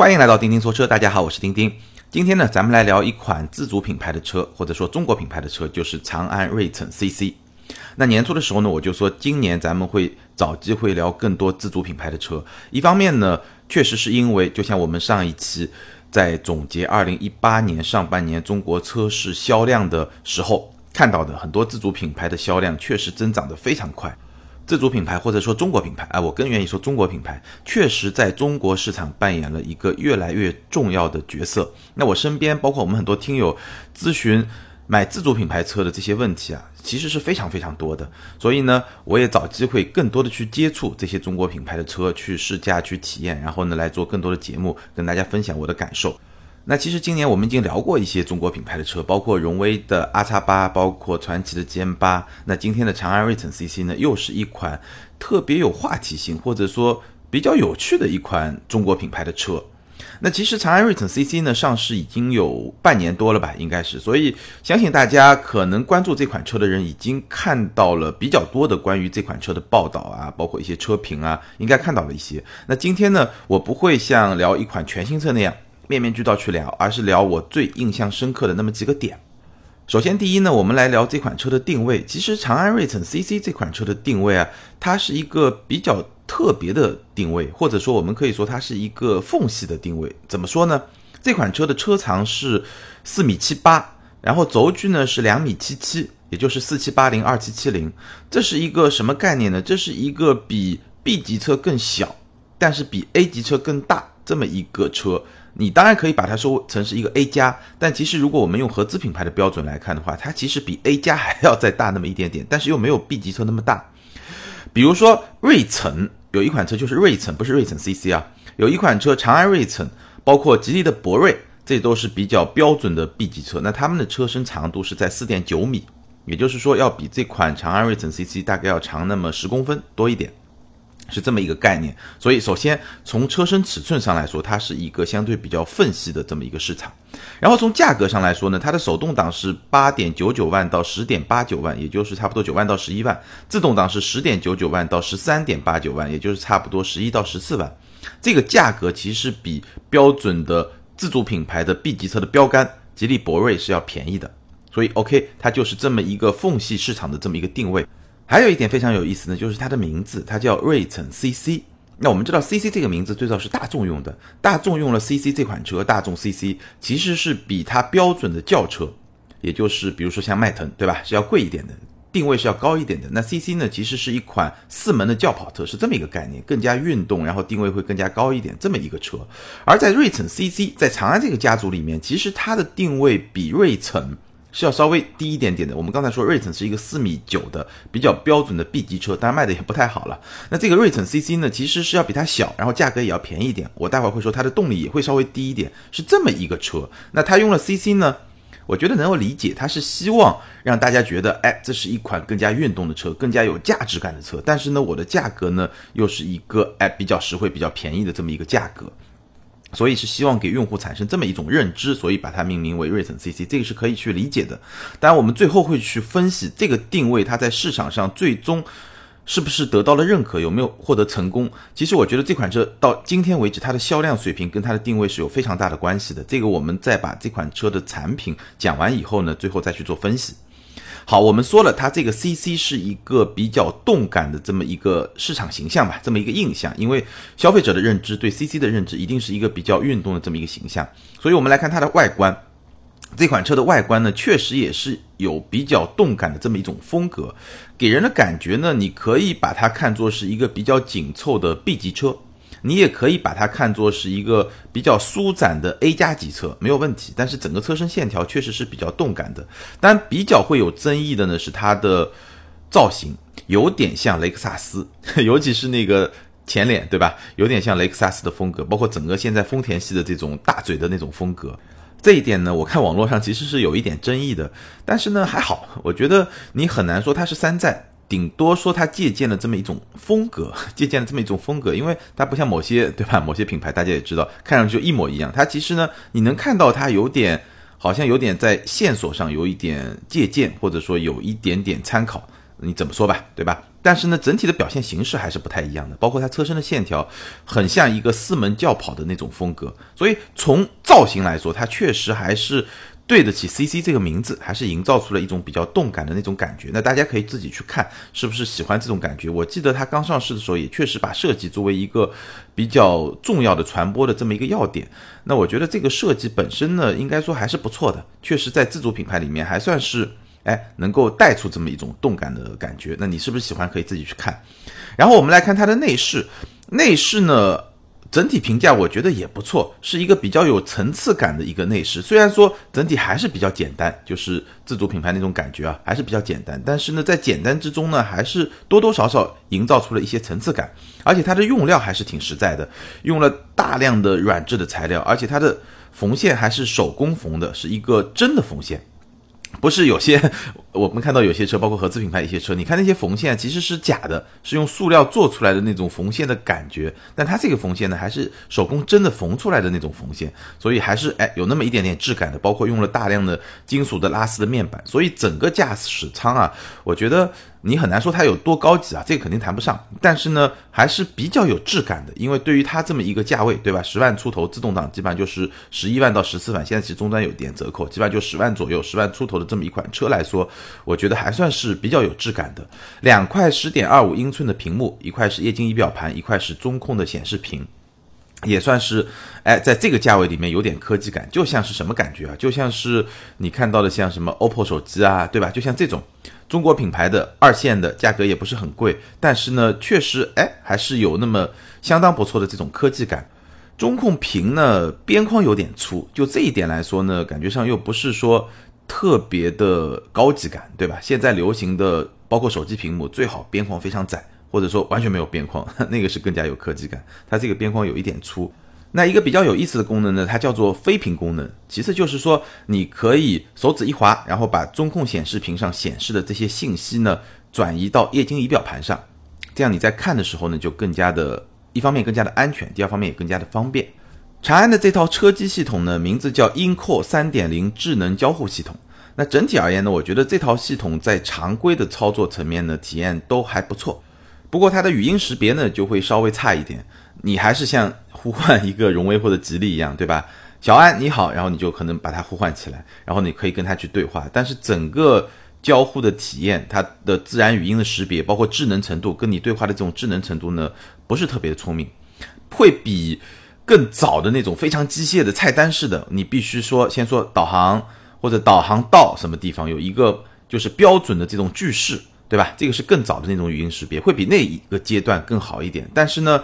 欢迎来到钉钉说车，大家好，我是钉钉。今天呢，咱们来聊一款自主品牌的车，或者说中国品牌的车，就是长安睿骋 CC。那年初的时候呢，我就说今年咱们会找机会聊更多自主品牌的车。一方面呢，确实是因为就像我们上一期在总结二零一八年上半年中国车市销量的时候看到的，很多自主品牌的销量确实增长得非常快。自主品牌或者说中国品牌，哎，我更愿意说中国品牌，确实在中国市场扮演了一个越来越重要的角色。那我身边包括我们很多听友咨询买自主品牌车的这些问题啊，其实是非常非常多的。所以呢，我也找机会更多的去接触这些中国品牌的车，去试驾、去体验，然后呢来做更多的节目，跟大家分享我的感受。那其实今年我们已经聊过一些中国品牌的车，包括荣威的 R 叉八，包括传祺的 GM 八。那今天的长安睿腾 CC 呢，又是一款特别有话题性，或者说比较有趣的一款中国品牌的车。那其实长安睿腾 CC 呢，上市已经有半年多了吧，应该是。所以相信大家可能关注这款车的人，已经看到了比较多的关于这款车的报道啊，包括一些车评啊，应该看到了一些。那今天呢，我不会像聊一款全新车那样。面面俱到去聊，而是聊我最印象深刻的那么几个点。首先，第一呢，我们来聊这款车的定位。其实，长安睿骋 CC 这款车的定位啊，它是一个比较特别的定位，或者说，我们可以说它是一个缝隙的定位。怎么说呢？这款车的车长是四米七八，然后轴距呢是两米七七，也就是四七八零二七七零。这是一个什么概念呢？这是一个比 B 级车更小，但是比 A 级车更大这么一个车。你当然可以把它说成是一个 A 加，但其实如果我们用合资品牌的标准来看的话，它其实比 A 加 还要再大那么一点点，但是又没有 B 级车那么大。比如说睿骋有一款车就是睿骋，不是睿骋 CC 啊，有一款车长安睿骋，包括吉利的博瑞，这都是比较标准的 B 级车。那他们的车身长度是在四点九米，也就是说要比这款长安睿骋 CC 大概要长那么十公分多一点。是这么一个概念，所以首先从车身尺寸上来说，它是一个相对比较缝隙的这么一个市场。然后从价格上来说呢，它的手动挡是八点九九万到十点八九万，也就是差不多九万到十一万；自动挡是十点九九万到十三点八九万，也就是差不多十一到十四万。这个价格其实比标准的自主品牌的 B 级车的标杆吉利博瑞是要便宜的。所以 OK，它就是这么一个缝隙市场的这么一个定位。还有一点非常有意思呢，就是它的名字，它叫睿骋 CC。那我们知道 CC 这个名字最早是大众用的，大众用了 CC 这款车，大众 CC 其实是比它标准的轿车，也就是比如说像迈腾，对吧，是要贵一点的，定位是要高一点的。那 CC 呢，其实是一款四门的轿跑车，是这么一个概念，更加运动，然后定位会更加高一点，这么一个车。而在睿骋 CC 在长安这个家族里面，其实它的定位比睿骋。是要稍微低一点点的。我们刚才说睿骋是一个四米九的比较标准的 B 级车，当然卖的也不太好了。那这个睿骋 CC 呢，其实是要比它小，然后价格也要便宜一点。我待会儿会说它的动力也会稍微低一点，是这么一个车。那它用了 CC 呢，我觉得能够理解，它是希望让大家觉得，哎，这是一款更加运动的车，更加有价值感的车。但是呢，我的价格呢，又是一个哎比较实惠、比较便宜的这么一个价格。所以是希望给用户产生这么一种认知，所以把它命名为睿骋 CC，这个是可以去理解的。当然，我们最后会去分析这个定位，它在市场上最终是不是得到了认可，有没有获得成功。其实我觉得这款车到今天为止，它的销量水平跟它的定位是有非常大的关系的。这个我们再把这款车的产品讲完以后呢，最后再去做分析。好，我们说了，它这个 CC 是一个比较动感的这么一个市场形象吧，这么一个印象。因为消费者的认知对 CC 的认知一定是一个比较运动的这么一个形象。所以我们来看它的外观，这款车的外观呢，确实也是有比较动感的这么一种风格，给人的感觉呢，你可以把它看作是一个比较紧凑的 B 级车。你也可以把它看作是一个比较舒展的 A 加级车，没有问题。但是整个车身线条确实是比较动感的。但比较会有争议的呢是它的造型，有点像雷克萨斯，尤其是那个前脸，对吧？有点像雷克萨斯的风格，包括整个现在丰田系的这种大嘴的那种风格。这一点呢，我看网络上其实是有一点争议的。但是呢，还好，我觉得你很难说它是山寨。顶多说它借鉴了这么一种风格，借鉴了这么一种风格，因为它不像某些对吧？某些品牌大家也知道，看上去一模一样。它其实呢，你能看到它有点，好像有点在线索上有一点借鉴，或者说有一点点参考，你怎么说吧，对吧？但是呢，整体的表现形式还是不太一样的，包括它车身的线条，很像一个四门轿跑的那种风格，所以从造型来说，它确实还是对得起 CC 这个名字，还是营造出了一种比较动感的那种感觉。那大家可以自己去看，是不是喜欢这种感觉？我记得它刚上市的时候，也确实把设计作为一个比较重要的传播的这么一个要点。那我觉得这个设计本身呢，应该说还是不错的，确实在自主品牌里面还算是。哎，能够带出这么一种动感的感觉，那你是不是喜欢？可以自己去看。然后我们来看它的内饰，内饰呢整体评价我觉得也不错，是一个比较有层次感的一个内饰。虽然说整体还是比较简单，就是自主品牌那种感觉啊，还是比较简单。但是呢，在简单之中呢，还是多多少少营造出了一些层次感。而且它的用料还是挺实在的，用了大量的软质的材料，而且它的缝线还是手工缝的，是一个真的缝线。不是有些 我们看到有些车，包括合资品牌一些车，你看那些缝线其实是假的，是用塑料做出来的那种缝线的感觉，但它这个缝线呢，还是手工真的缝出来的那种缝线，所以还是哎有那么一点点质感的，包括用了大量的金属的拉丝的面板，所以整个驾驶舱啊，我觉得。你很难说它有多高级啊，这个肯定谈不上。但是呢，还是比较有质感的，因为对于它这么一个价位，对吧？十万出头自动挡，基本上就是十一万到十四万。现在其实终端有点折扣，基本上就十万左右，十万出头的这么一款车来说，我觉得还算是比较有质感的。两块十点二五英寸的屏幕，一块是液晶仪表盘，一块是中控的显示屏，也算是哎，在这个价位里面有点科技感，就像是什么感觉啊？就像是你看到的像什么 OPPO 手机啊，对吧？就像这种。中国品牌的二线的价格也不是很贵，但是呢，确实哎还是有那么相当不错的这种科技感。中控屏呢边框有点粗，就这一点来说呢，感觉上又不是说特别的高级感，对吧？现在流行的包括手机屏幕最好边框非常窄，或者说完全没有边框，那个是更加有科技感。它这个边框有一点粗。那一个比较有意思的功能呢，它叫做飞屏功能，其次就是说你可以手指一滑，然后把中控显示屏上显示的这些信息呢转移到液晶仪表盘上，这样你在看的时候呢就更加的，一方面更加的安全，第二方面也更加的方便。长安的这套车机系统呢，名字叫 InCore 3.0智能交互系统。那整体而言呢，我觉得这套系统在常规的操作层面呢体验都还不错，不过它的语音识别呢就会稍微差一点。你还是像呼唤一个荣威或者吉利一样，对吧？小安你好，然后你就可能把它呼唤起来，然后你可以跟它去对话。但是整个交互的体验，它的自然语音的识别，包括智能程度，跟你对话的这种智能程度呢，不是特别的聪明，会比更早的那种非常机械的菜单式的，你必须说先说导航或者导航到什么地方，有一个就是标准的这种句式，对吧？这个是更早的那种语音识别，会比那一个阶段更好一点。但是呢。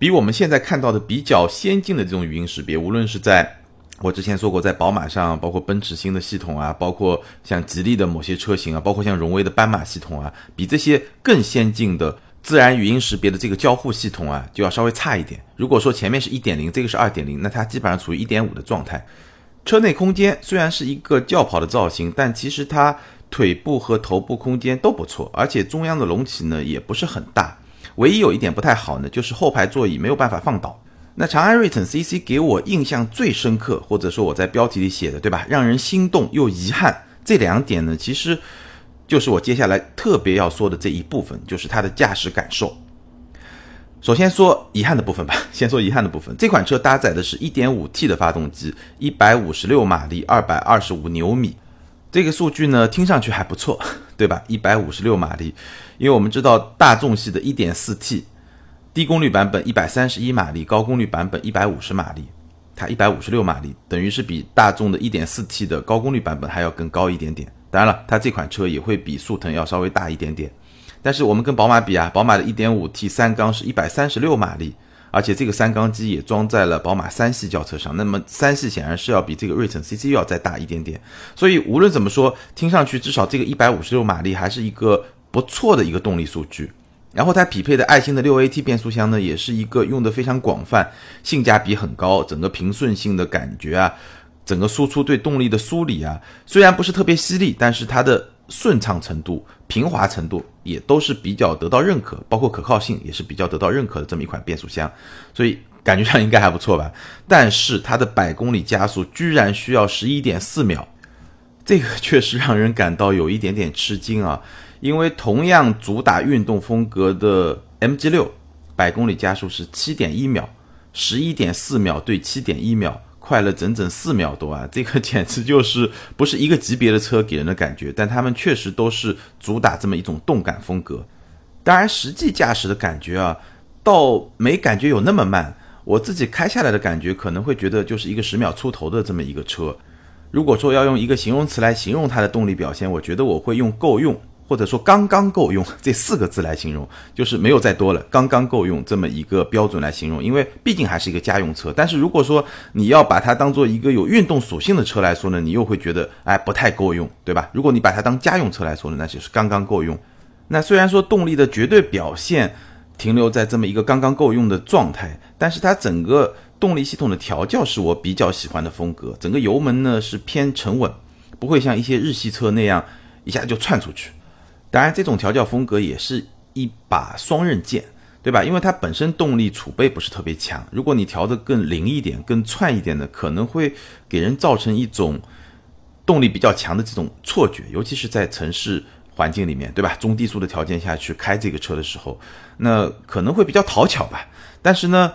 比我们现在看到的比较先进的这种语音识别，无论是在我之前说过，在宝马上，包括奔驰新的系统啊，包括像吉利的某些车型啊，包括像荣威的斑马系统啊，比这些更先进的自然语音识别的这个交互系统啊，就要稍微差一点。如果说前面是一点零，这个是二点零，那它基本上处于一点五的状态。车内空间虽然是一个轿跑的造型，但其实它腿部和头部空间都不错，而且中央的隆起呢也不是很大。唯一有一点不太好呢，就是后排座椅没有办法放倒。那长安睿腾 CC 给我印象最深刻，或者说我在标题里写的，对吧？让人心动又遗憾这两点呢，其实就是我接下来特别要说的这一部分，就是它的驾驶感受。首先说遗憾的部分吧，先说遗憾的部分。这款车搭载的是一点五 T 的发动机，一百五十六马力，二百二十五牛米。这个数据呢，听上去还不错，对吧？一百五十六马力。因为我们知道大众系的 1.4T 低功率版本131马力，高功率版本150马力，它156马力，等于是比大众的 1.4T 的高功率版本还要更高一点点。当然了，它这款车也会比速腾要稍微大一点点。但是我们跟宝马比啊，宝马的 1.5T 三缸是136马力，而且这个三缸机也装在了宝马三系轿车上。那么三系显然是要比这个锐骋 CC 要再大一点点。所以无论怎么说，听上去至少这个156马力还是一个。不错的一个动力数据，然后它匹配的爱信的六 AT 变速箱呢，也是一个用的非常广泛，性价比很高，整个平顺性的感觉啊，整个输出对动力的梳理啊，虽然不是特别犀利，但是它的顺畅程度、平滑程度也都是比较得到认可，包括可靠性也是比较得到认可的这么一款变速箱，所以感觉上应该还不错吧。但是它的百公里加速居然需要十一点四秒，这个 确实让人感到有一点点吃惊啊。因为同样主打运动风格的 MG 六，百公里加速是七点一秒，十一点四秒对七点一秒，快了整整四秒多啊！这个简直就是不是一个级别的车给人的感觉，但他们确实都是主打这么一种动感风格。当然，实际驾驶的感觉啊，倒没感觉有那么慢。我自己开下来的感觉，可能会觉得就是一个十秒出头的这么一个车。如果说要用一个形容词来形容它的动力表现，我觉得我会用够用。或者说刚刚够用这四个字来形容，就是没有再多了，刚刚够用这么一个标准来形容。因为毕竟还是一个家用车，但是如果说你要把它当做一个有运动属性的车来说呢，你又会觉得哎不太够用，对吧？如果你把它当家用车来说呢，那就是刚刚够用。那虽然说动力的绝对表现停留在这么一个刚刚够用的状态，但是它整个动力系统的调教是我比较喜欢的风格。整个油门呢是偏沉稳，不会像一些日系车那样一下就窜出去。当然，这种调教风格也是一把双刃剑，对吧？因为它本身动力储备不是特别强，如果你调的更灵一点、更窜一点的，可能会给人造成一种动力比较强的这种错觉，尤其是在城市环境里面，对吧？中低速的条件下去开这个车的时候，那可能会比较讨巧吧。但是呢。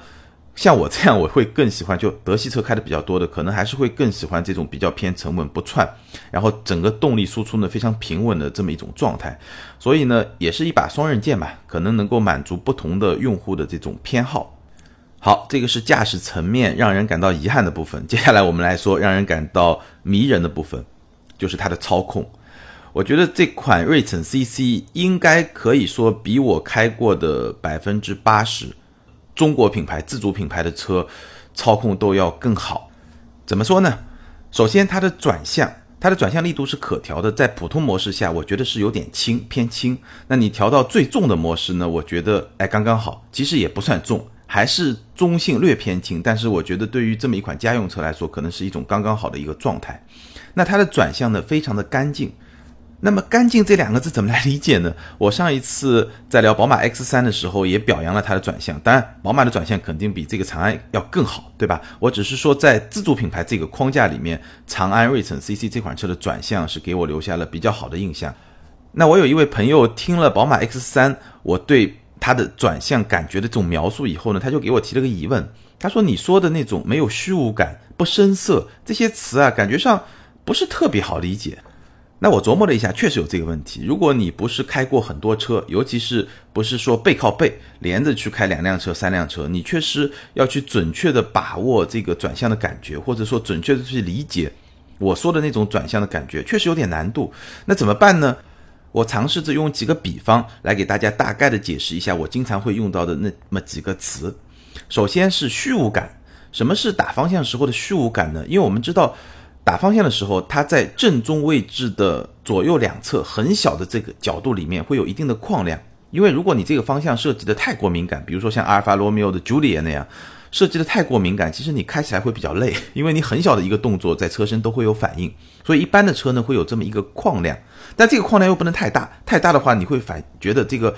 像我这样，我会更喜欢就德系车开的比较多的，可能还是会更喜欢这种比较偏沉稳不窜，然后整个动力输出呢非常平稳的这么一种状态。所以呢，也是一把双刃剑吧，可能能够满足不同的用户的这种偏好。好，这个是驾驶层面让人感到遗憾的部分。接下来我们来说让人感到迷人的部分，就是它的操控。我觉得这款锐骋 CC 应该可以说比我开过的百分之八十。中国品牌自主品牌的车，操控都要更好。怎么说呢？首先，它的转向，它的转向力度是可调的，在普通模式下，我觉得是有点轻，偏轻。那你调到最重的模式呢？我觉得哎，刚刚好，其实也不算重，还是中性，略偏轻。但是我觉得对于这么一款家用车来说，可能是一种刚刚好的一个状态。那它的转向呢，非常的干净。那么干净这两个字怎么来理解呢？我上一次在聊宝马 X3 的时候也表扬了它的转向，当然宝马的转向肯定比这个长安要更好，对吧？我只是说在自主品牌这个框架里面，长安锐骋 CC 这款车的转向是给我留下了比较好的印象。那我有一位朋友听了宝马 X3 我对它的转向感觉的这种描述以后呢，他就给我提了个疑问，他说你说的那种没有虚无感、不生涩这些词啊，感觉上不是特别好理解。那我琢磨了一下，确实有这个问题。如果你不是开过很多车，尤其是不是说背靠背连着去开两辆车、三辆车，你确实要去准确的把握这个转向的感觉，或者说准确的去理解我说的那种转向的感觉，确实有点难度。那怎么办呢？我尝试着用几个比方来给大家大概的解释一下我经常会用到的那么几个词。首先是虚无感，什么是打方向时候的虚无感呢？因为我们知道。打方向的时候，它在正中位置的左右两侧很小的这个角度里面会有一定的框量，因为如果你这个方向设计的太过敏感，比如说像阿尔法罗密欧的 Julia 那样设计的太过敏感，其实你开起来会比较累，因为你很小的一个动作在车身都会有反应，所以一般的车呢会有这么一个框量，但这个框量又不能太大，太大的话你会反觉得这个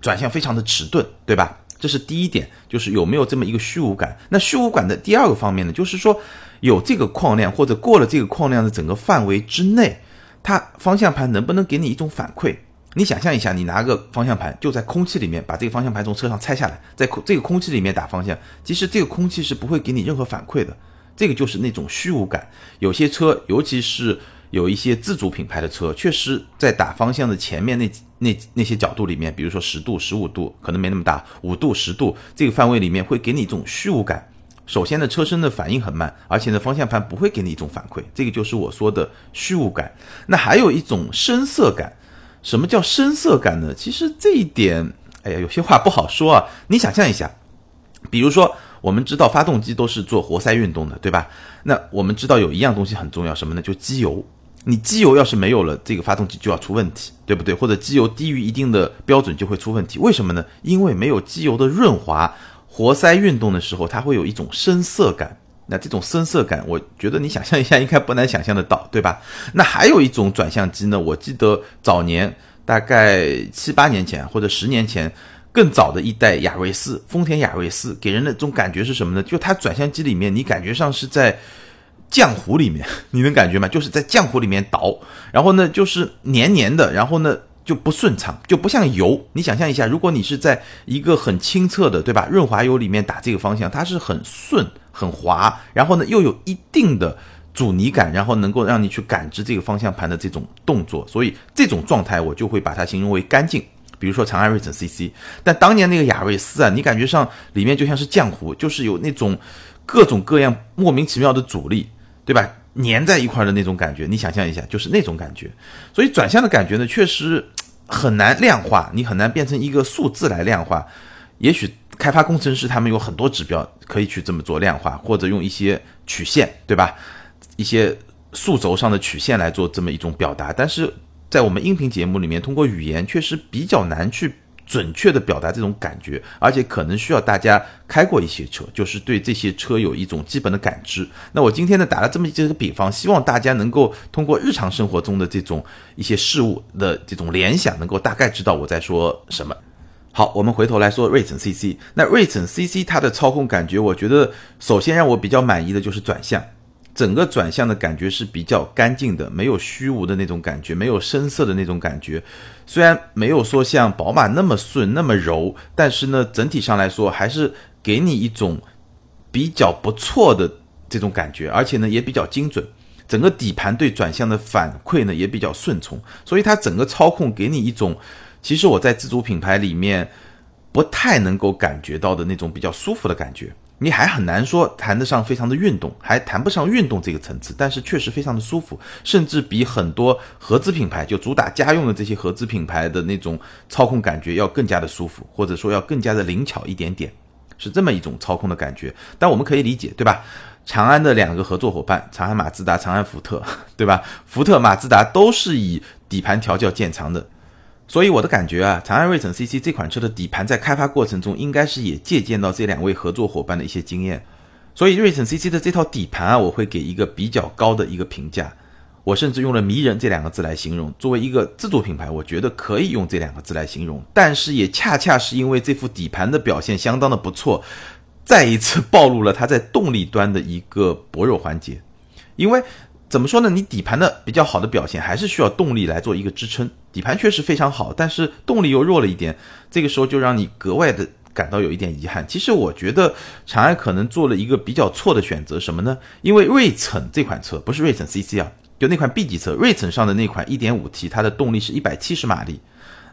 转向非常的迟钝，对吧？这是第一点，就是有没有这么一个虚无感。那虚无感的第二个方面呢，就是说有这个框量或者过了这个框量的整个范围之内，它方向盘能不能给你一种反馈？你想象一下，你拿个方向盘就在空气里面把这个方向盘从车上拆下来，在空这个空气里面打方向，其实这个空气是不会给你任何反馈的。这个就是那种虚无感。有些车，尤其是。有一些自主品牌的车，确实在打方向的前面那那那些角度里面，比如说十度、十五度，可能没那么大，五度、十度这个范围里面会给你一种虚无感。首先呢，车身的反应很慢，而且呢，方向盘不会给你一种反馈，这个就是我说的虚无感。那还有一种深色感，什么叫深色感呢？其实这一点，哎呀，有些话不好说啊。你想象一下，比如说。我们知道发动机都是做活塞运动的，对吧？那我们知道有一样东西很重要，什么呢？就机油。你机油要是没有了，这个发动机就要出问题，对不对？或者机油低于一定的标准就会出问题。为什么呢？因为没有机油的润滑，活塞运动的时候它会有一种深色感。那这种深色感，我觉得你想象一下应该不难想象得到，对吧？那还有一种转向机呢，我记得早年大概七八年前或者十年前。更早的一代雅维斯，丰田雅维斯给人的这种感觉是什么呢？就它转向机里面，你感觉上是在浆糊里面，你能感觉吗？就是在浆糊里面倒，然后呢，就是黏黏的，然后呢，就不顺畅，就不像油。你想象一下，如果你是在一个很清澈的，对吧？润滑油里面打这个方向，它是很顺、很滑，然后呢又有一定的阻尼感，然后能够让你去感知这个方向盘的这种动作。所以这种状态我就会把它形容为干净。比如说长安睿骋 CC，但当年那个雅瑞斯啊，你感觉上里面就像是浆糊，就是有那种各种各样莫名其妙的阻力，对吧？粘在一块的那种感觉，你想象一下，就是那种感觉。所以转向的感觉呢，确实很难量化，你很难变成一个数字来量化。也许开发工程师他们有很多指标可以去这么做量化，或者用一些曲线，对吧？一些数轴上的曲线来做这么一种表达。但是在我们音频节目里面，通过语言确实比较难去。准确的表达这种感觉，而且可能需要大家开过一些车，就是对这些车有一种基本的感知。那我今天呢打了这么几个比方，希望大家能够通过日常生活中的这种一些事物的这种联想，能够大概知道我在说什么。好，我们回头来说瑞骋 CC。那瑞骋 CC 它的操控感觉，我觉得首先让我比较满意的就是转向。整个转向的感觉是比较干净的，没有虚无的那种感觉，没有生涩的那种感觉。虽然没有说像宝马那么顺那么柔，但是呢，整体上来说还是给你一种比较不错的这种感觉，而且呢也比较精准。整个底盘对转向的反馈呢也比较顺从，所以它整个操控给你一种，其实我在自主品牌里面不太能够感觉到的那种比较舒服的感觉。你还很难说谈得上非常的运动，还谈不上运动这个层次，但是确实非常的舒服，甚至比很多合资品牌就主打家用的这些合资品牌的那种操控感觉要更加的舒服，或者说要更加的灵巧一点点，是这么一种操控的感觉。但我们可以理解，对吧？长安的两个合作伙伴，长安马自达、长安福特，对吧？福特、马自达都是以底盘调教见长的。所以我的感觉啊，长安睿骋 CC 这款车的底盘在开发过程中，应该是也借鉴到这两位合作伙伴的一些经验。所以睿骋 CC 的这套底盘啊，我会给一个比较高的一个评价。我甚至用了“迷人”这两个字来形容。作为一个自主品牌，我觉得可以用这两个字来形容。但是也恰恰是因为这副底盘的表现相当的不错，再一次暴露了它在动力端的一个薄弱环节。因为怎么说呢？你底盘的比较好的表现，还是需要动力来做一个支撑。底盘确实非常好，但是动力又弱了一点，这个时候就让你格外的感到有一点遗憾。其实我觉得长安可能做了一个比较错的选择，什么呢？因为瑞骋这款车不是瑞骋 CC 啊，就那款 B 级车，瑞骋上的那款 1.5T，它的动力是一百七十马力，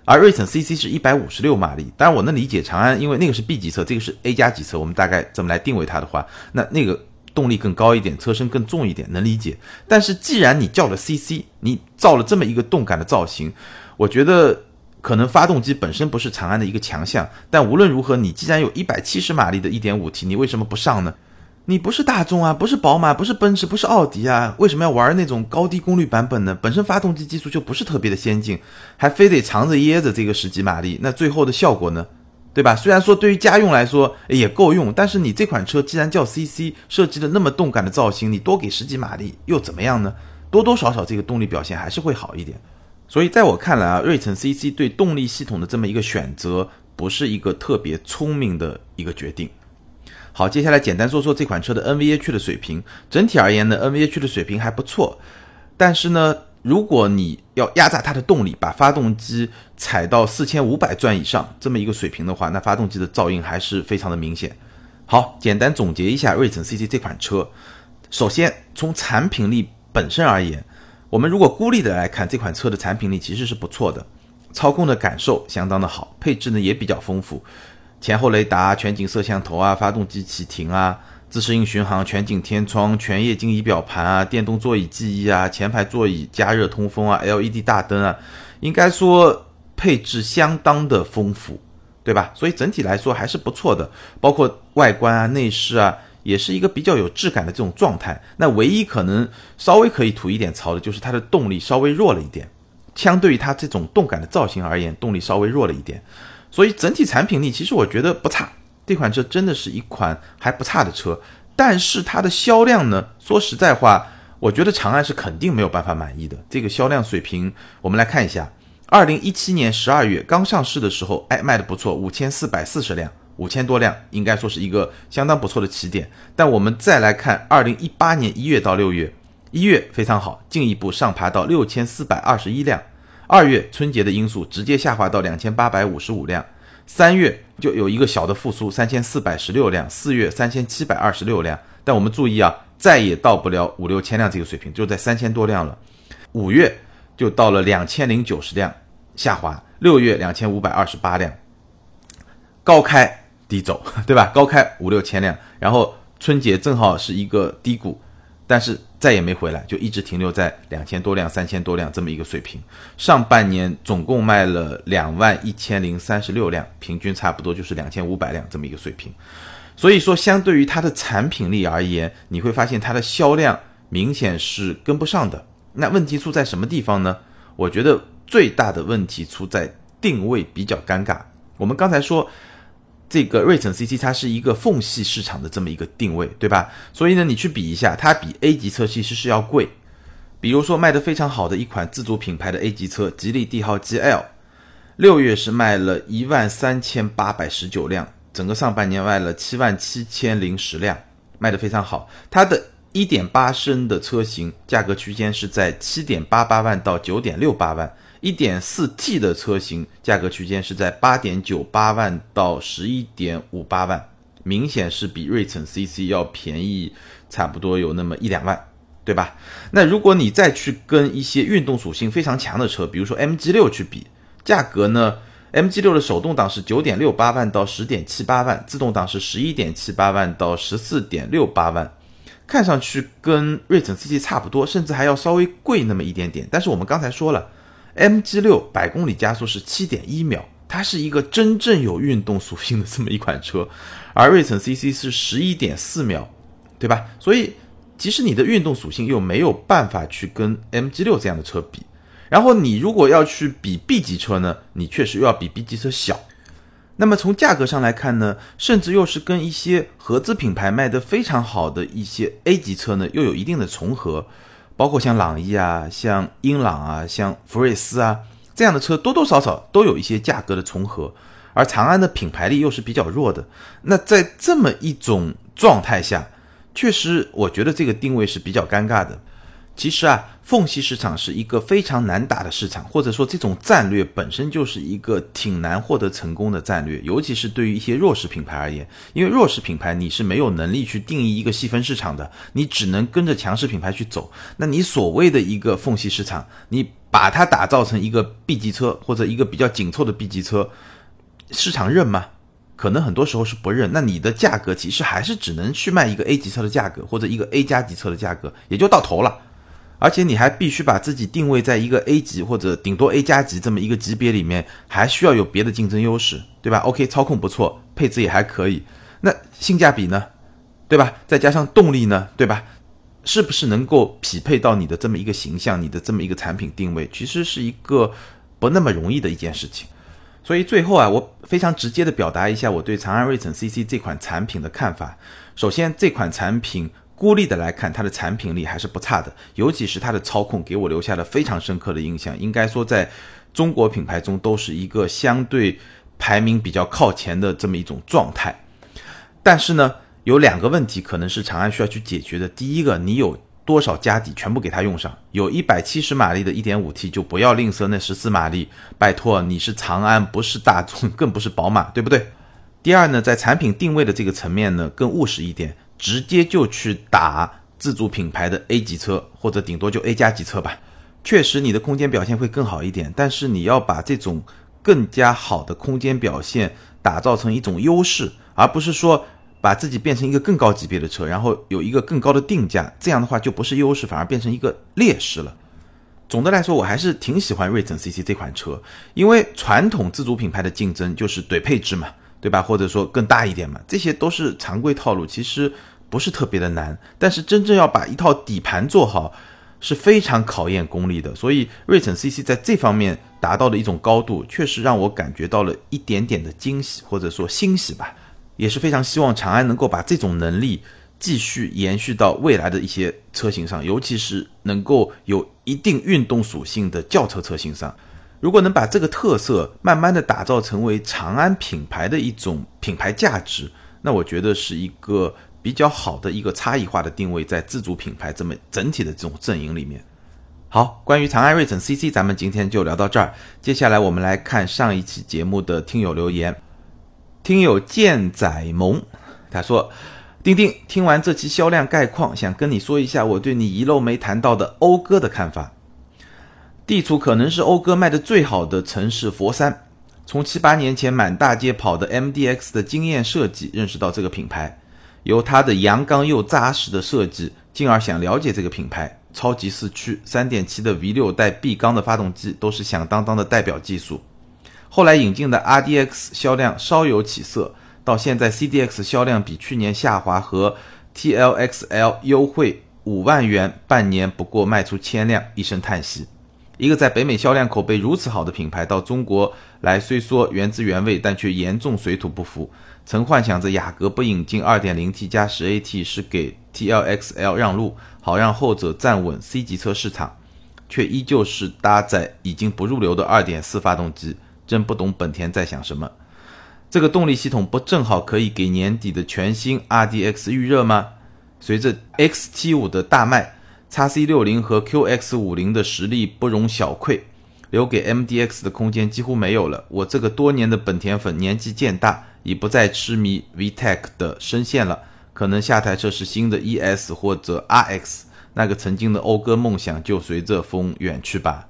而瑞骋 CC 是一百五十六马力。当然我能理解长安，因为那个是 B 级车，这个是 A 加级车，我们大概怎么来定位它的话，那那个。动力更高一点，车身更重一点，能理解。但是既然你叫了 CC，你造了这么一个动感的造型，我觉得可能发动机本身不是长安的一个强项。但无论如何，你既然有一百七十马力的 1.5T，你为什么不上呢？你不是大众啊，不是宝马，不是奔驰，不是奥迪啊，为什么要玩那种高低功率版本呢？本身发动机技术就不是特别的先进，还非得藏着掖着这个十几马力，那最后的效果呢？对吧？虽然说对于家用来说也够用，但是你这款车既然叫 CC，设计的那么动感的造型，你多给十几马力又怎么样呢？多多少少这个动力表现还是会好一点。所以在我看来啊，瑞骋 CC 对动力系统的这么一个选择，不是一个特别聪明的一个决定。好，接下来简单说说这款车的 NVH 的水平。整体而言呢，NVH 的水平还不错，但是呢。如果你要压榨它的动力，把发动机踩到四千五百转以上这么一个水平的话，那发动机的噪音还是非常的明显。好，简单总结一下瑞城 CC 这款车。首先，从产品力本身而言，我们如果孤立的来看，这款车的产品力其实是不错的，操控的感受相当的好，配置呢也比较丰富，前后雷达、全景摄像头啊，发动机启停啊。自适应巡航、全景天窗、全液晶仪表盘啊、电动座椅记忆啊、前排座椅加热通风啊、LED 大灯啊，应该说配置相当的丰富，对吧？所以整体来说还是不错的，包括外观啊、内饰啊，也是一个比较有质感的这种状态。那唯一可能稍微可以吐一点槽的就是它的动力稍微弱了一点，相对于它这种动感的造型而言，动力稍微弱了一点。所以整体产品力其实我觉得不差。这款车真的是一款还不差的车，但是它的销量呢？说实在话，我觉得长安是肯定没有办法满意的。这个销量水平，我们来看一下，二零一七年十二月刚上市的时候，哎，卖的不错，五千四百四十辆，五千多辆，应该说是一个相当不错的起点。但我们再来看二零一八年一月到六月，一月非常好，进一步上爬到六千四百二十一辆，二月春节的因素直接下滑到两千八百五十五辆，三月就有一个小的复苏，三千四百十六辆，四月三千七百二十六辆。但我们注意啊，再也到不了五六千辆这个水平，就在三千多辆了。五月就到了两千零九十辆，下滑。六月两千五百二十八辆，高开低走，对吧？高开五六千辆，然后春节正好是一个低谷，但是再也没回来，就一直停留在两千多辆、三千多辆这么一个水平。上半年总共卖了两万一千零三十六辆，平均差不多就是两千五百辆这么一个水平。所以说，相对于它的产品力而言，你会发现它的销量明显是跟不上的。那问题出在什么地方呢？我觉得。最大的问题出在定位比较尴尬。我们刚才说，这个瑞城 CC 它是一个缝隙市场的这么一个定位，对吧？所以呢，你去比一下，它比 A 级车其实是要贵。比如说卖的非常好的一款自主品牌的 A 级车，吉利帝豪 GL，六月是卖了一万三千八百十九辆，整个上半年卖了七万七千零十辆，卖的非常好。它的一点八升的车型价格区间是在七点八八万到九点六八万。一点四 T 的车型价格区间是在八点九八万到十一点五八万，明显是比瑞城 CC 要便宜，差不多有那么一两万，对吧？那如果你再去跟一些运动属性非常强的车，比如说 MG 六去比，价格呢？MG 六的手动挡是九点六八万到十点七八万，自动挡是十一点七八万到十四点六八万，看上去跟瑞城 CC 差不多，甚至还要稍微贵那么一点点。但是我们刚才说了。MG 六百公里加速是七点一秒，它是一个真正有运动属性的这么一款车，而瑞城 CC 是十一点四秒，对吧？所以即使你的运动属性又没有办法去跟 MG 六这样的车比，然后你如果要去比 B 级车呢，你确实又要比 B 级车小。那么从价格上来看呢，甚至又是跟一些合资品牌卖的非常好的一些 A 级车呢，又有一定的重合。包括像朗逸啊、像英朗啊、像福睿斯啊这样的车，多多少少都有一些价格的重合，而长安的品牌力又是比较弱的。那在这么一种状态下，确实我觉得这个定位是比较尴尬的。其实啊，缝隙市场是一个非常难打的市场，或者说这种战略本身就是一个挺难获得成功的战略，尤其是对于一些弱势品牌而言，因为弱势品牌你是没有能力去定义一个细分市场的，你只能跟着强势品牌去走。那你所谓的一个缝隙市场，你把它打造成一个 B 级车或者一个比较紧凑的 B 级车，市场认吗？可能很多时候是不认。那你的价格其实还是只能去卖一个 A 级车的价格，或者一个 A 加级车的价格，也就到头了。而且你还必须把自己定位在一个 A 级或者顶多 A 加级这么一个级别里面，还需要有别的竞争优势，对吧？OK，操控不错，配置也还可以，那性价比呢？对吧？再加上动力呢？对吧？是不是能够匹配到你的这么一个形象，你的这么一个产品定位？其实是一个不那么容易的一件事情。所以最后啊，我非常直接的表达一下我对长安睿骋 CC 这款产品的看法。首先，这款产品。孤立的来看，它的产品力还是不差的，尤其是它的操控，给我留下了非常深刻的印象。应该说，在中国品牌中都是一个相对排名比较靠前的这么一种状态。但是呢，有两个问题可能是长安需要去解决的。第一个，你有多少家底全部给它用上，有一百七十马力的 1.5T 就不要吝啬那十四马力，拜托，你是长安，不是大众，更不是宝马，对不对？第二呢，在产品定位的这个层面呢，更务实一点。直接就去打自主品牌的 A 级车，或者顶多就 A 加级车吧。确实，你的空间表现会更好一点，但是你要把这种更加好的空间表现打造成一种优势，而不是说把自己变成一个更高级别的车，然后有一个更高的定价，这样的话就不是优势，反而变成一个劣势了。总的来说，我还是挺喜欢锐骋 CC 这款车，因为传统自主品牌的竞争就是怼配置嘛。对吧？或者说更大一点嘛，这些都是常规套路，其实不是特别的难。但是真正要把一套底盘做好，是非常考验功力的。所以瑞骋 CC 在这方面达到的一种高度，确实让我感觉到了一点点的惊喜，或者说欣喜吧。也是非常希望长安能够把这种能力继续延续到未来的一些车型上，尤其是能够有一定运动属性的轿车车型上。如果能把这个特色慢慢的打造成为长安品牌的一种品牌价值，那我觉得是一个比较好的一个差异化的定位，在自主品牌这么整体的这种阵营里面。好，关于长安睿骋 CC，咱们今天就聊到这儿。接下来我们来看上一期节目的听友留言。听友剑仔萌他说：“丁丁，听完这期销量概况，想跟你说一下我对你遗漏没谈到的讴歌的看法。地处可能是讴歌卖的最好的城市佛山，从七八年前满大街跑的 MDX 的经验设计认识到这个品牌，由它的阳刚又扎实的设计，进而想了解这个品牌。”超级四驱三点七的 V 六带 B 缸的发动机都是响当当的代表技术。后来引进的 RDX 销量稍有起色，到现在 CDX 销量比去年下滑，和 TLXL 优惠五万元，半年不过卖出千辆，一声叹息。一个在北美销量口碑如此好的品牌，到中国来虽说原汁原味，但却严重水土不服。曾幻想着雅阁不引进 2.0T 加 10AT 是给 TLXL 让路。好让后者站稳 C 级车市场，却依旧是搭载已经不入流的2.4发动机，真不懂本田在想什么。这个动力系统不正好可以给年底的全新 RDX 预热吗？随着 XT5 的大卖，XC60 和 QX50 的实力不容小窥，留给 MDX 的空间几乎没有了。我这个多年的本田粉，年纪渐大，已不再痴迷 VTEC 的声线了。可能下台车是新的 ES 或者 RX，那个曾经的讴歌梦想就随着风远去吧。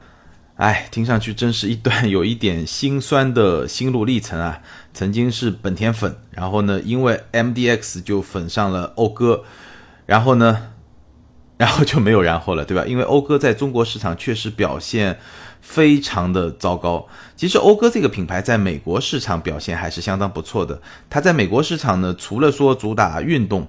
哎，听上去真是一段有一点心酸的心路历程啊！曾经是本田粉，然后呢，因为 MDX 就粉上了讴歌，然后呢，然后就没有然后了，对吧？因为讴歌在中国市场确实表现。非常的糟糕。其实讴歌这个品牌在美国市场表现还是相当不错的。它在美国市场呢，除了说主打运动、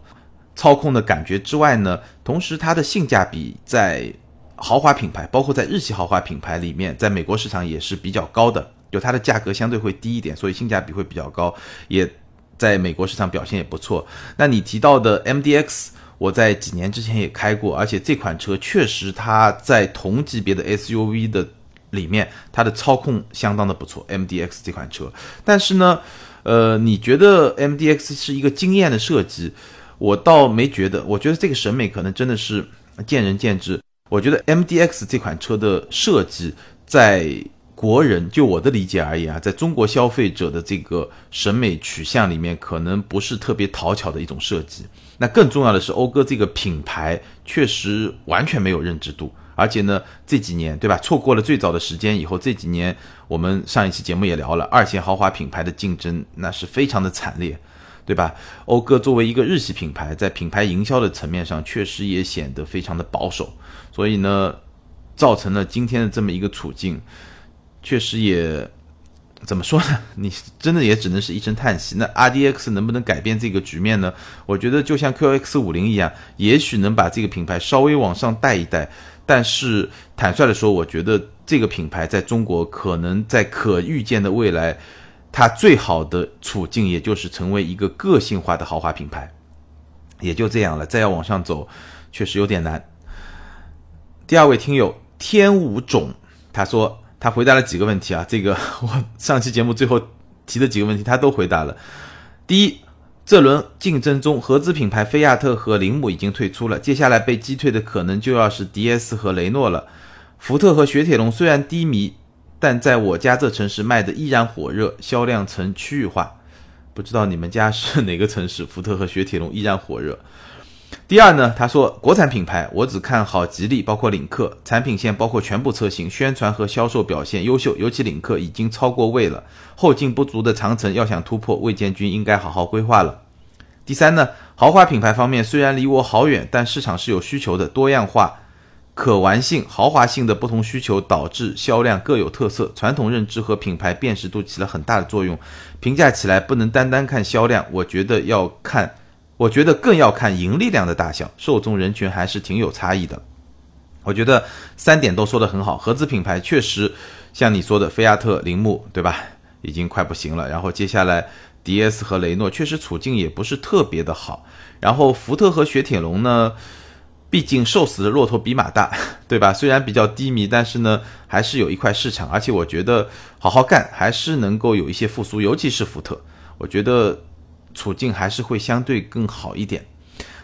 操控的感觉之外呢，同时它的性价比在豪华品牌，包括在日系豪华品牌里面，在美国市场也是比较高的。就它的价格相对会低一点，所以性价比会比较高，也在美国市场表现也不错。那你提到的 MDX，我在几年之前也开过，而且这款车确实它在同级别的 SUV 的。里面它的操控相当的不错，MDX 这款车，但是呢，呃，你觉得 MDX 是一个惊艳的设计？我倒没觉得，我觉得这个审美可能真的是见仁见智。我觉得 MDX 这款车的设计，在国人就我的理解而言啊，在中国消费者的这个审美取向里面，可能不是特别讨巧的一种设计。那更重要的是，讴歌这个品牌确实完全没有认知度。而且呢，这几年对吧，错过了最早的时间以后，这几年我们上一期节目也聊了，二线豪华品牌的竞争那是非常的惨烈，对吧？讴歌作为一个日系品牌，在品牌营销的层面上，确实也显得非常的保守，所以呢，造成了今天的这么一个处境，确实也怎么说呢？你真的也只能是一声叹息。那 RDX 能不能改变这个局面呢？我觉得就像 QX 五零一样，也许能把这个品牌稍微往上带一带。但是坦率的说，我觉得这个品牌在中国可能在可预见的未来，它最好的处境也就是成为一个个性化的豪华品牌，也就这样了。再要往上走，确实有点难。第二位听友天武种，他说他回答了几个问题啊，这个我 上期节目最后提的几个问题他都回答了。第一。这轮竞争中，合资品牌菲亚特和铃木已经退出了，接下来被击退的可能就要是 DS 和雷诺了。福特和雪铁龙虽然低迷，但在我家这城市卖的依然火热，销量呈区域化。不知道你们家是哪个城市？福特和雪铁龙依然火热。第二呢，他说国产品牌我只看好吉利，包括领克产品线，包括全部车型，宣传和销售表现优秀，尤其领克已经超过魏了。后劲不足的长城要想突破，魏建军应该好好规划了。第三呢，豪华品牌方面虽然离我好远，但市场是有需求的，多样化、可玩性、豪华性的不同需求导致销量各有特色，传统认知和品牌辨识度起了很大的作用。评价起来不能单单看销量，我觉得要看。我觉得更要看盈利量的大小，受众人群还是挺有差异的。我觉得三点都说得很好，合资品牌确实像你说的，菲亚特、铃木，对吧？已经快不行了。然后接下来，DS 和雷诺确实处境也不是特别的好。然后福特和雪铁龙呢，毕竟瘦死的骆驼比马大，对吧？虽然比较低迷，但是呢，还是有一块市场。而且我觉得好好干，还是能够有一些复苏，尤其是福特，我觉得。处境还是会相对更好一点。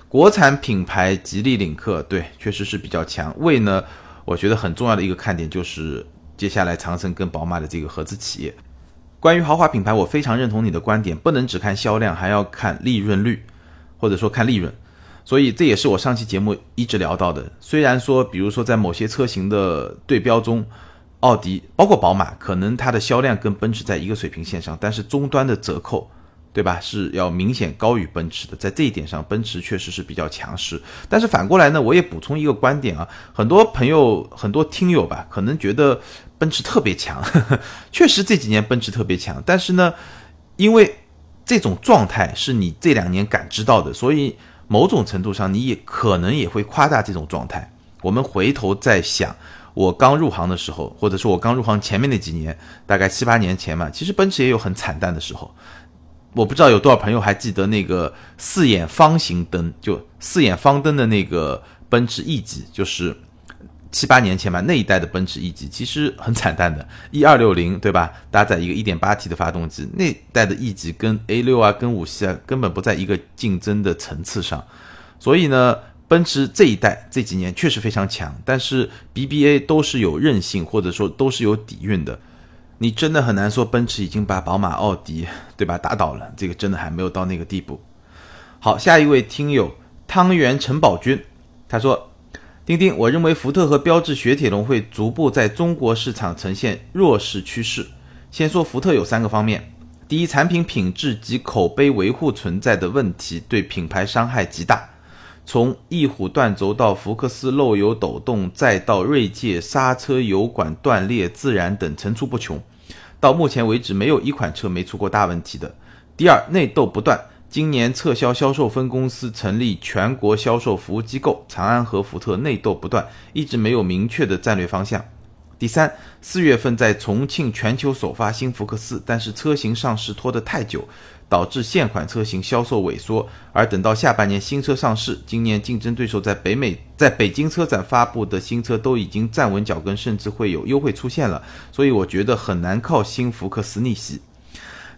国产品牌吉利领克对，确实是比较强。魏呢，我觉得很重要的一个看点就是接下来长城跟宝马的这个合资企业。关于豪华品牌，我非常认同你的观点，不能只看销量，还要看利润率，或者说看利润。所以这也是我上期节目一直聊到的。虽然说，比如说在某些车型的对标中，奥迪包括宝马，可能它的销量跟奔驰在一个水平线上，但是终端的折扣，对吧，是要明显高于奔驰的。在这一点上，奔驰确实是比较强势。但是反过来呢，我也补充一个观点啊，很多朋友、很多听友吧，可能觉得奔驰特别强，确实这几年奔驰特别强。但是呢，因为这种状态是你这两年感知到的，所以。某种程度上，你也可能也会夸大这种状态。我们回头再想，我刚入行的时候，或者说我刚入行前面那几年，大概七八年前嘛，其实奔驰也有很惨淡的时候。我不知道有多少朋友还记得那个四眼方形灯，就四眼方灯的那个奔驰 E 级，就是。七八年前吧，那一代的奔驰 E 级其实很惨淡的，一二六零对吧？搭载一个一点八 T 的发动机，那代的 E 级跟 A 六啊、跟五系啊根本不在一个竞争的层次上。所以呢，奔驰这一代这几年确实非常强，但是 BBA 都是有韧性或者说都是有底蕴的。你真的很难说奔驰已经把宝马、奥迪对吧打倒了，这个真的还没有到那个地步。好，下一位听友汤圆陈宝军，他说。丁丁，我认为福特和标致雪铁龙会逐步在中国市场呈现弱势趋势。先说福特有三个方面：第一，产品品质及口碑维护存在的问题，对品牌伤害极大。从翼虎断轴到福克斯漏油抖动，再到锐界刹车油管断裂自燃等层出不穷，到目前为止没有一款车没出过大问题的。第二，内斗不断。今年撤销销售分公司，成立全国销售服务机构。长安和福特内斗不断，一直没有明确的战略方向。第三，四月份在重庆全球首发新福克斯，但是车型上市拖得太久，导致现款车型销售萎缩。而等到下半年新车上市，今年竞争对手在北美在北京车展发布的新车都已经站稳脚跟，甚至会有优惠出现了。所以我觉得很难靠新福克斯逆袭。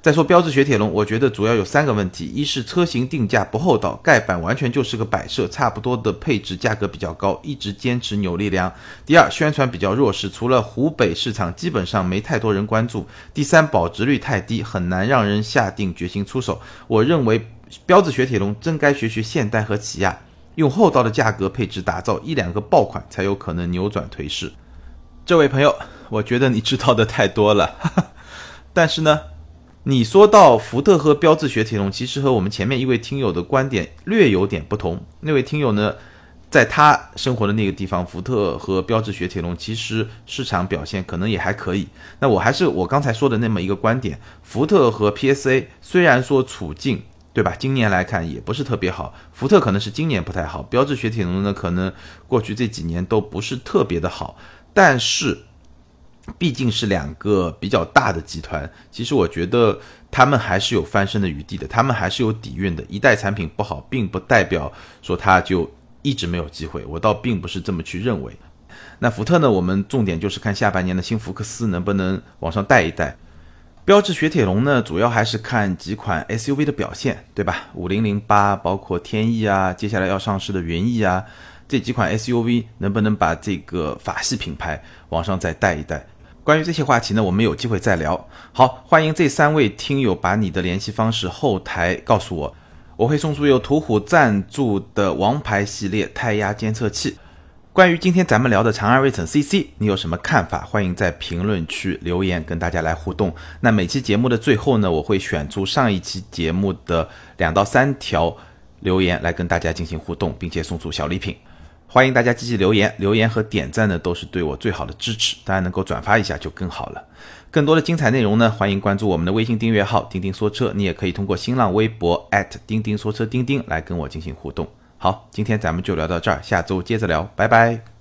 再说标致雪铁龙，我觉得主要有三个问题：一是车型定价不厚道，盖板完全就是个摆设，差不多的配置，价格比较高，一直坚持扭力梁；第二，宣传比较弱势，除了湖北市场，基本上没太多人关注；第三，保值率太低，很难让人下定决心出手。我认为标致雪铁龙真该学学现代和起亚，用厚道的价格配置打造一两个爆款，才有可能扭转颓势。这位朋友，我觉得你知道的太多了，但是呢？你说到福特和标致雪铁龙，其实和我们前面一位听友的观点略有点不同。那位听友呢，在他生活的那个地方，福特和标致雪铁龙其实市场表现可能也还可以。那我还是我刚才说的那么一个观点：福特和 PSA 虽然说处境对吧，今年来看也不是特别好。福特可能是今年不太好，标致雪铁龙呢，可能过去这几年都不是特别的好，但是。毕竟是两个比较大的集团，其实我觉得他们还是有翻身的余地的，他们还是有底蕴的。一代产品不好，并不代表说它就一直没有机会，我倒并不是这么去认为。那福特呢？我们重点就是看下半年的新福克斯能不能往上带一带。标致雪铁龙呢，主要还是看几款 SUV 的表现，对吧？五零零八，包括天翼啊，接下来要上市的云翼啊，这几款 SUV 能不能把这个法系品牌往上再带一带？关于这些话题呢，我们有机会再聊。好，欢迎这三位听友把你的联系方式后台告诉我，我会送出由途虎赞助的王牌系列胎压监测器。关于今天咱们聊的长安睿骋 CC，你有什么看法？欢迎在评论区留言，跟大家来互动。那每期节目的最后呢，我会选出上一期节目的两到三条留言来跟大家进行互动，并且送出小礼品。欢迎大家积极留言，留言和点赞呢都是对我最好的支持，大家能够转发一下就更好了。更多的精彩内容呢，欢迎关注我们的微信订阅号“钉钉说车”，你也可以通过新浪微博钉钉说车钉钉来跟我进行互动。好，今天咱们就聊到这儿，下周接着聊，拜拜。